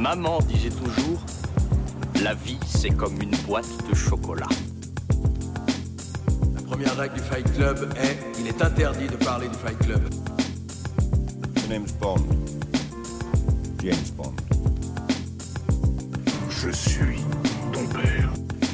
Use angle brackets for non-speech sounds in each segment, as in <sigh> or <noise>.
Maman disait toujours, la vie c'est comme une boîte de chocolat. La première règle du Fight Club est il est interdit de parler du Fight Club. The name's Bond. James Bond. Je suis.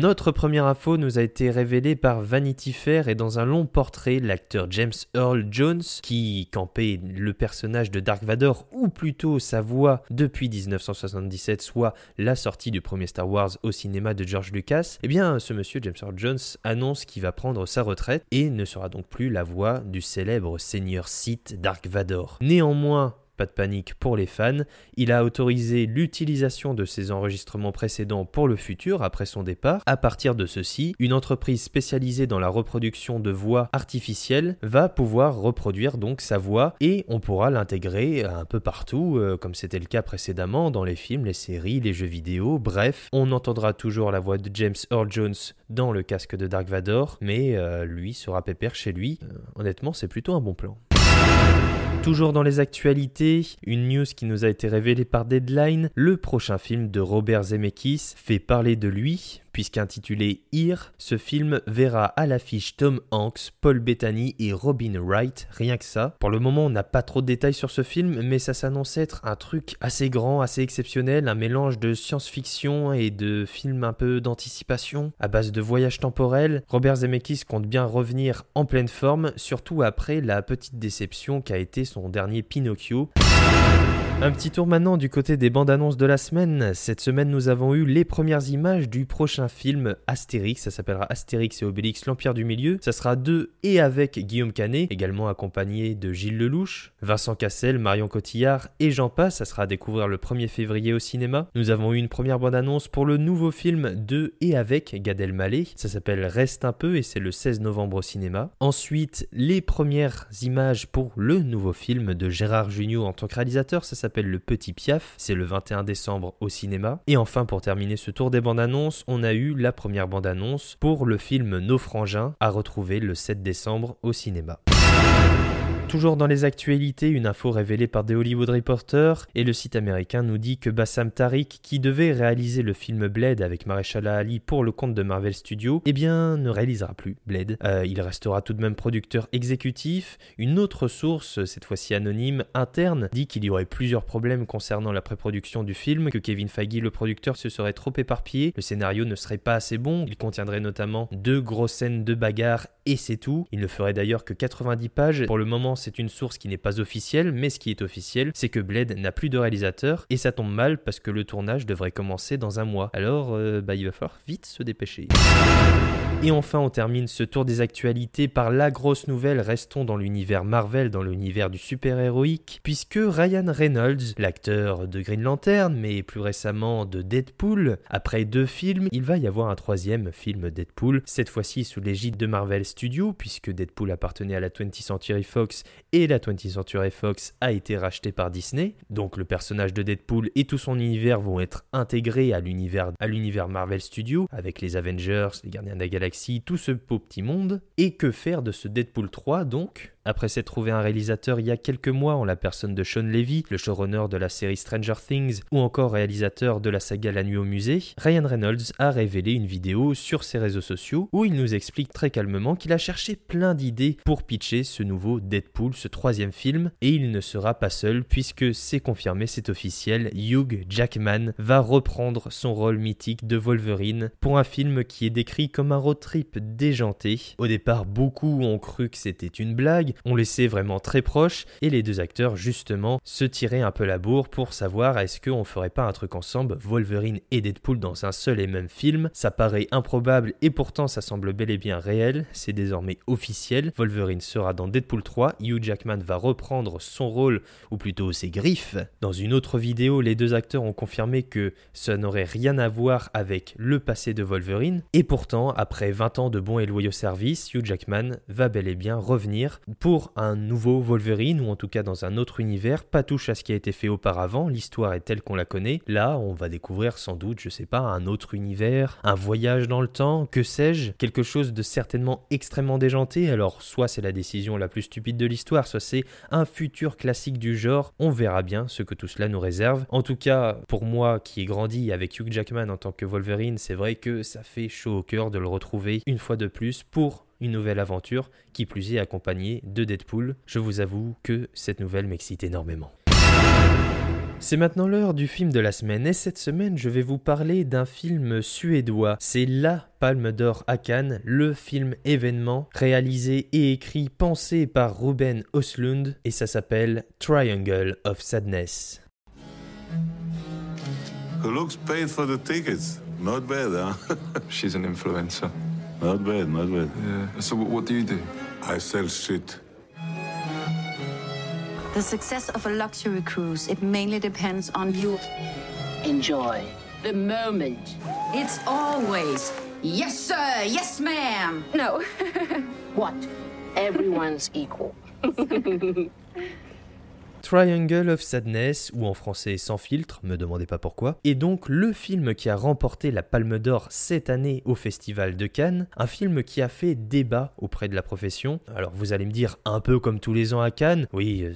Notre première info nous a été révélée par Vanity Fair et dans un long portrait, l'acteur James Earl Jones, qui campait le personnage de Dark Vador, ou plutôt sa voix depuis 1977, soit la sortie du premier Star Wars au cinéma de George Lucas, eh bien ce monsieur James Earl Jones annonce qu'il va prendre sa retraite et ne sera donc plus la voix du célèbre seigneur Sith Dark Vador. Néanmoins, pas de panique pour les fans. Il a autorisé l'utilisation de ses enregistrements précédents pour le futur après son départ. À partir de ceci, une entreprise spécialisée dans la reproduction de voix artificielles va pouvoir reproduire donc sa voix et on pourra l'intégrer un peu partout, euh, comme c'était le cas précédemment dans les films, les séries, les jeux vidéo. Bref, on entendra toujours la voix de James Earl Jones dans le casque de Dark Vador, mais euh, lui sera pépère chez lui. Euh, honnêtement, c'est plutôt un bon plan. Toujours dans les actualités, une news qui nous a été révélée par Deadline, le prochain film de Robert Zemeckis fait parler de lui, puisqu'intitulé Here, ce film verra à l'affiche Tom Hanks, Paul Bettany et Robin Wright, rien que ça. Pour le moment, on n'a pas trop de détails sur ce film, mais ça s'annonce être un truc assez grand, assez exceptionnel, un mélange de science-fiction et de film un peu d'anticipation, à base de voyage temporel. Robert Zemeckis compte bien revenir en pleine forme, surtout après la petite déception qu'a été son dernier Pinocchio. Un petit tour maintenant du côté des bandes annonces de la semaine. Cette semaine, nous avons eu les premières images du prochain film Astérix. Ça s'appellera Astérix et Obélix, l'Empire du Milieu. Ça sera de et avec Guillaume Canet, également accompagné de Gilles Lelouch, Vincent Cassel, Marion Cotillard et j'en passe. Ça sera à découvrir le 1er février au cinéma. Nous avons eu une première bande annonce pour le nouveau film de et avec Gad Elmaleh. Ça s'appelle Reste un peu et c'est le 16 novembre au cinéma. Ensuite, les premières images pour le nouveau film de Gérard Jugnot en tant que réalisateur. Ça s'appelle Le Petit Piaf, c'est le 21 décembre au cinéma. Et enfin, pour terminer ce tour des bandes annonces, on a eu la première bande annonce pour le film Nos Frangins à retrouver le 7 décembre au cinéma. Toujours dans les actualités, une info révélée par The Hollywood Reporter et le site américain nous dit que Bassam Tariq, qui devait réaliser le film Blade avec Maréchal Ali pour le compte de Marvel Studios, eh bien ne réalisera plus Blade. Euh, il restera tout de même producteur exécutif. Une autre source, cette fois-ci anonyme, interne, dit qu'il y aurait plusieurs problèmes concernant la pré-production du film, que Kevin Feige, le producteur, se serait trop éparpillé, le scénario ne serait pas assez bon, il contiendrait notamment deux grosses scènes de bagarre et c'est tout. Il ne ferait d'ailleurs que 90 pages. Pour le moment, c'est une source qui n'est pas officielle, mais ce qui est officiel, c'est que Blade n'a plus de réalisateur, et ça tombe mal parce que le tournage devrait commencer dans un mois. Alors, euh, bah, il va falloir vite se dépêcher. Et enfin, on termine ce tour des actualités par la grosse nouvelle. Restons dans l'univers Marvel, dans l'univers du super-héroïque, puisque Ryan Reynolds, l'acteur de Green Lantern, mais plus récemment de Deadpool, après deux films, il va y avoir un troisième film Deadpool, cette fois-ci sous l'égide de Marvel Studios, puisque Deadpool appartenait à la 20th Century Fox et la 20th Century Fox a été rachetée par Disney. Donc le personnage de Deadpool et tout son univers vont être intégrés à l'univers à l'univers Marvel Studios avec les Avengers, les Gardiens de la Galaxie tout ce beau petit monde. Et que faire de ce Deadpool 3 donc? Après s'être trouvé un réalisateur il y a quelques mois en la personne de Sean Levy, le showrunner de la série Stranger Things ou encore réalisateur de la saga La Nuit au musée, Ryan Reynolds a révélé une vidéo sur ses réseaux sociaux où il nous explique très calmement qu'il a cherché plein d'idées pour pitcher ce nouveau Deadpool, ce troisième film, et il ne sera pas seul puisque c'est confirmé, c'est officiel, Hugh Jackman va reprendre son rôle mythique de Wolverine pour un film qui est décrit comme un road trip déjanté. Au départ, beaucoup ont cru que c'était une blague, on les sait vraiment très proches et les deux acteurs justement se tiraient un peu la bourre pour savoir est-ce qu'on ferait pas un truc ensemble, Wolverine et Deadpool dans un seul et même film. Ça paraît improbable et pourtant ça semble bel et bien réel, c'est désormais officiel. Wolverine sera dans Deadpool 3, Hugh Jackman va reprendre son rôle, ou plutôt ses griffes. Dans une autre vidéo, les deux acteurs ont confirmé que ça n'aurait rien à voir avec le passé de Wolverine, et pourtant, après 20 ans de bons et loyaux services, Hugh Jackman va bel et bien revenir pour un nouveau Wolverine, ou en tout cas dans un autre univers, pas touche à ce qui a été fait auparavant, l'histoire est telle qu'on la connaît. Là, on va découvrir sans doute, je sais pas, un autre univers, un voyage dans le temps, que sais-je, quelque chose de certainement extrêmement déjanté, alors soit c'est la décision la plus stupide de l'histoire, soit c'est un futur classique du genre, on verra bien ce que tout cela nous réserve. En tout cas, pour moi qui ai grandi avec Hugh Jackman en tant que Wolverine, c'est vrai que ça fait chaud au cœur de le retrouver une fois de plus pour une nouvelle aventure, qui plus est accompagnée de Deadpool. Je vous avoue que cette nouvelle m'excite énormément. C'est maintenant l'heure du film de la semaine et cette semaine je vais vous parler d'un film suédois. C'est la Palme d'Or à Cannes, le film événement réalisé et écrit, pensé par Ruben Oslund et ça s'appelle Triangle of Sadness. Who looks paid for the tickets? Not bad, huh? <laughs> She's an influencer. Not bad, not bad. Yeah. So what, what do you do? I sell shit. The success of a luxury cruise, it mainly depends on you. Enjoy the moment. It's always, yes, sir, yes, ma'am. No. <laughs> What? Everyone's equal. <laughs> Triangle of Sadness, ou en français Sans filtre, me demandez pas pourquoi, est donc le film qui a remporté la Palme d'Or cette année au Festival de Cannes, un film qui a fait débat auprès de la profession. Alors vous allez me dire, un peu comme tous les ans à Cannes, oui, euh,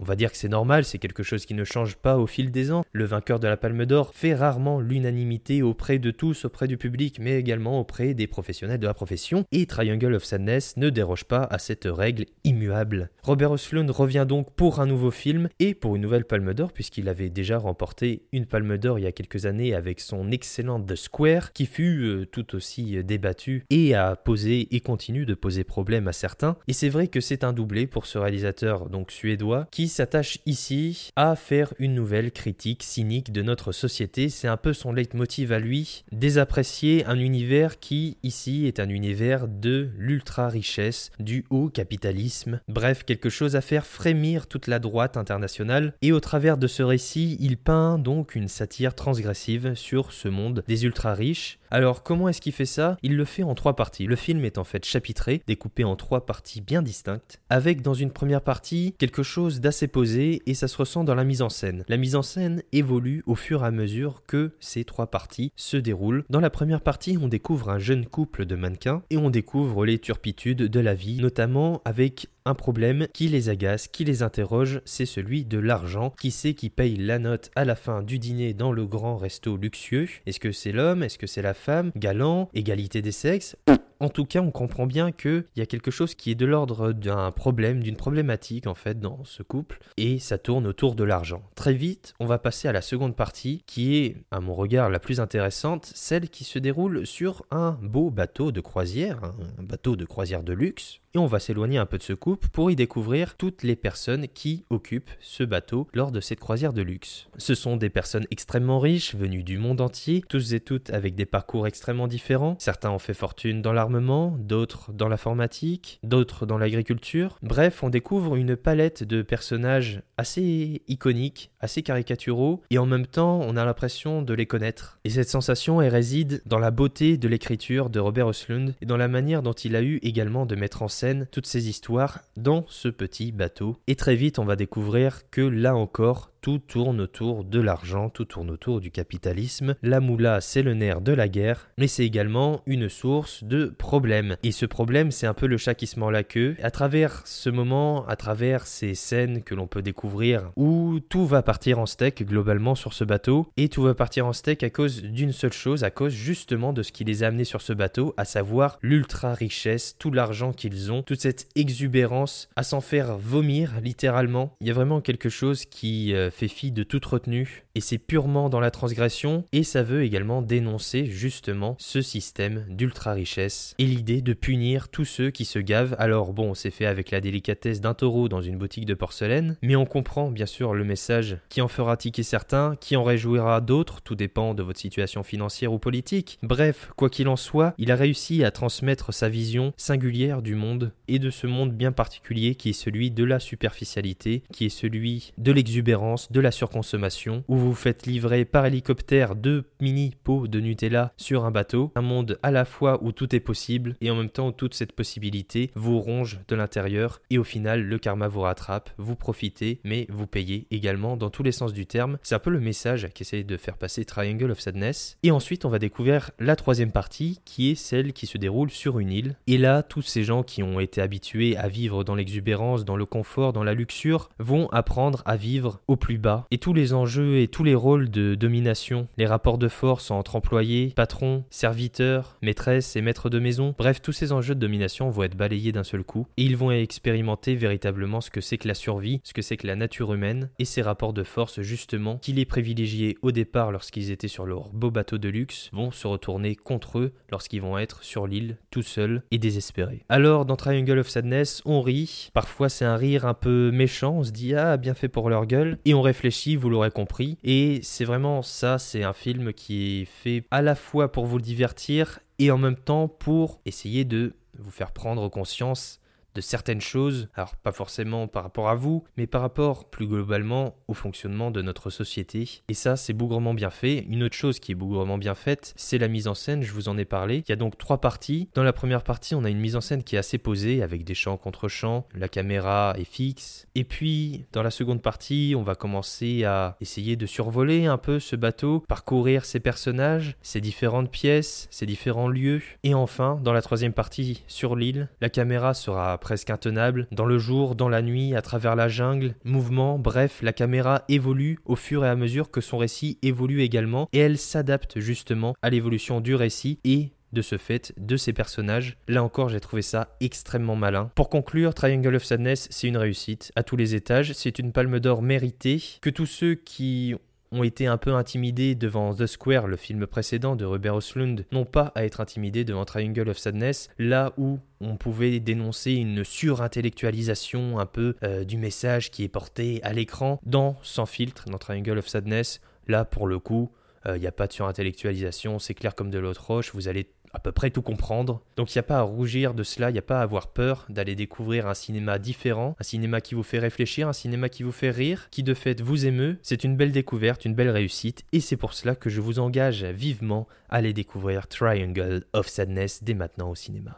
on va dire que c'est normal, c'est quelque chose qui ne change pas au fil des ans. Le vainqueur de la Palme d'Or fait rarement l'unanimité auprès de tous, auprès du public, mais également auprès des professionnels de la profession, et Triangle of Sadness ne déroge pas à cette règle immuable. Robert Oslund revient donc pour un nouveau film et pour une nouvelle Palme d'Or puisqu'il avait déjà remporté une Palme d'Or il y a quelques années avec son excellent The Square qui fut euh, tout aussi euh, débattu et a posé et continue de poser problème à certains. Et c'est vrai que c'est un doublé pour ce réalisateur donc suédois qui s'attache ici à faire une nouvelle critique cynique de notre société. C'est un peu son leitmotiv à lui, désapprécier un univers qui ici est un univers de l'ultra richesse, du haut capitalisme. Bref, quelque chose à faire frémir toute la droite internationale, et au travers de ce récit, il peint donc une satire transgressive sur ce monde des ultra riches. Alors comment est-ce qu'il fait ça? Il le fait en trois parties. Le film est en fait chapitré, découpé en trois parties bien distinctes, avec dans une première partie quelque chose d'assez posé et ça se ressent dans la mise en scène. La mise en scène évolue au fur et à mesure que ces trois parties se déroulent. Dans la première partie, on découvre un jeune couple de mannequins et on découvre les turpitudes de la vie, notamment avec un problème qui les agace, qui les interroge, c'est celui de l'argent. Qui c'est qui paye la note à la fin du dîner dans le grand resto luxueux? Est-ce que c'est l'homme? Est-ce que c'est la femme Galant Égalité des sexes en tout cas, on comprend bien qu'il y a quelque chose qui est de l'ordre d'un problème, d'une problématique en fait dans ce couple, et ça tourne autour de l'argent. Très vite, on va passer à la seconde partie, qui est, à mon regard, la plus intéressante, celle qui se déroule sur un beau bateau de croisière, hein, un bateau de croisière de luxe, et on va s'éloigner un peu de ce couple pour y découvrir toutes les personnes qui occupent ce bateau lors de cette croisière de luxe. Ce sont des personnes extrêmement riches, venues du monde entier, tous et toutes avec des parcours extrêmement différents. Certains ont fait fortune dans l'armement, d'autres dans l'informatique, d'autres dans l'agriculture. Bref, on découvre une palette de personnages assez iconiques, assez caricaturaux, et en même temps, on a l'impression de les connaître. Et cette sensation, réside dans la beauté de l'écriture de Robert Oslund et dans la manière dont il a eu également de mettre en scène toutes ces histoires dans ce petit bateau. Et très vite, on va découvrir que là encore, tout tourne autour de l'argent, tout tourne autour du capitalisme. La moula, c'est le nerf de la guerre, mais c'est également une source de problèmes. Et ce problème, c'est un peu le chat qui se la queue. À travers ce moment, à travers ces scènes que l'on peut découvrir, où tout va partir en steak globalement sur ce bateau, et tout va partir en steak à cause d'une seule chose, à cause justement de ce qui les a amenés sur ce bateau, à savoir l'ultra richesse, tout l'argent qu'ils ont, toute cette exubérance, à s'en faire vomir littéralement. Il y a vraiment quelque chose qui euh, fait fi de toute retenue et c'est purement dans la transgression et ça veut également dénoncer justement ce système d'ultra richesse et l'idée de punir tous ceux qui se gavent. Alors bon, c'est fait avec la délicatesse d'un taureau dans une boutique de porcelaine, mais on comprend bien sûr le message qui en fera tiquer certains, qui en réjouira d'autres, tout dépend de votre situation financière ou politique. Bref, quoi qu'il en soit, il a réussi à transmettre sa vision singulière du monde et de ce monde bien particulier qui est celui de la superficialité, qui est celui de l'exubérance de la surconsommation, où vous vous faites livrer par hélicoptère deux mini pots de Nutella sur un bateau. Un monde à la fois où tout est possible et en même temps où toute cette possibilité vous ronge de l'intérieur et au final le karma vous rattrape, vous profitez mais vous payez également dans tous les sens du terme. C'est un peu le message qu'essaye de faire passer Triangle of Sadness. Et ensuite on va découvrir la troisième partie qui est celle qui se déroule sur une île. Et là tous ces gens qui ont été habitués à vivre dans l'exubérance, dans le confort, dans la luxure vont apprendre à vivre au plus bas. Et tous les enjeux et tous les rôles de domination, les rapports de force entre employés, patrons, serviteurs, maîtresses et maîtres de maison, bref, tous ces enjeux de domination vont être balayés d'un seul coup et ils vont expérimenter véritablement ce que c'est que la survie, ce que c'est que la nature humaine et ces rapports de force justement qui les privilégiaient au départ lorsqu'ils étaient sur leur beau bateau de luxe vont se retourner contre eux lorsqu'ils vont être sur l'île tout seuls et désespérés. Alors dans Triangle of Sadness, on rit, parfois c'est un rire un peu méchant, on se dit ah bien fait pour leur gueule et on réfléchit, vous l'aurez compris. Et c'est vraiment ça, c'est un film qui est fait à la fois pour vous divertir et en même temps pour essayer de vous faire prendre conscience de certaines choses, alors pas forcément par rapport à vous, mais par rapport plus globalement au fonctionnement de notre société. Et ça, c'est bougrement bien fait. Une autre chose qui est bougrement bien faite, c'est la mise en scène, je vous en ai parlé. Il y a donc trois parties. Dans la première partie, on a une mise en scène qui est assez posée, avec des chants contre chants, la caméra est fixe. Et puis, dans la seconde partie, on va commencer à essayer de survoler un peu ce bateau, parcourir ses personnages, ses différentes pièces, ses différents lieux. Et enfin, dans la troisième partie, sur l'île, la caméra sera presque intenable, dans le jour, dans la nuit, à travers la jungle, mouvement, bref, la caméra évolue au fur et à mesure que son récit évolue également, et elle s'adapte justement à l'évolution du récit et de ce fait de ses personnages. Là encore, j'ai trouvé ça extrêmement malin. Pour conclure, Triangle of Sadness, c'est une réussite à tous les étages. C'est une palme d'or méritée que tous ceux qui ont été un peu intimidés devant The Square, le film précédent de Robert Oslund, n'ont pas à être intimidés devant Triangle of Sadness, là où on pouvait dénoncer une surintellectualisation un peu euh, du message qui est porté à l'écran dans Sans filtre, dans Triangle of Sadness. Là, pour le coup, il n'y a pas de surintellectualisation, c'est clair comme de l'autre roche, vous allez à peu près tout comprendre. Donc il n'y a pas à rougir de cela, il n'y a pas à avoir peur d'aller découvrir un cinéma différent, un cinéma qui vous fait réfléchir, un cinéma qui vous fait rire, qui de fait vous émeut. C'est une belle découverte, une belle réussite, et c'est pour cela que je vous engage vivement à aller découvrir Triangle of Sadness dès maintenant au cinéma.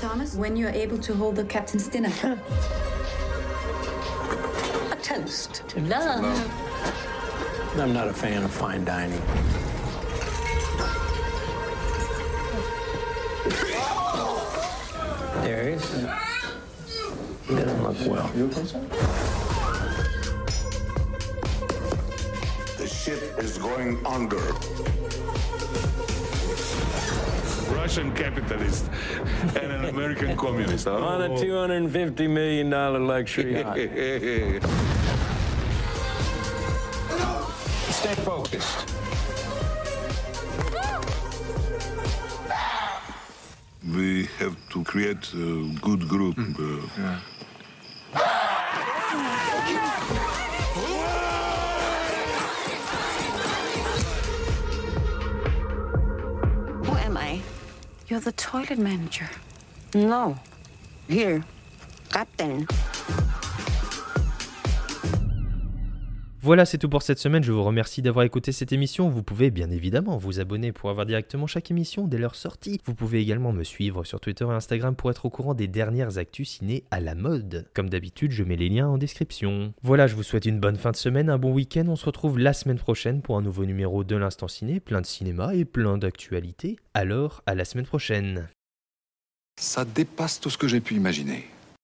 Thomas, when you're able to hold the captain's dinner. <laughs> A toast to love. I'm not a fan of fine dining. Darius? He doesn't look well. The ship is going under. Russian capitalist <laughs> and an American communist. Huh? <laughs> On a $250 million luxury <laughs> yacht. Stay focused. Have to create a good group. uh, Who am I? You're the toilet manager. No. Here, Captain. Voilà, c'est tout pour cette semaine. Je vous remercie d'avoir écouté cette émission. Vous pouvez bien évidemment vous abonner pour avoir directement chaque émission dès leur sortie. Vous pouvez également me suivre sur Twitter et Instagram pour être au courant des dernières actus ciné à la mode. Comme d'habitude, je mets les liens en description. Voilà, je vous souhaite une bonne fin de semaine, un bon week-end. On se retrouve la semaine prochaine pour un nouveau numéro de l'Instant Ciné, plein de cinéma et plein d'actualités. Alors, à la semaine prochaine. Ça dépasse tout ce que j'ai pu imaginer.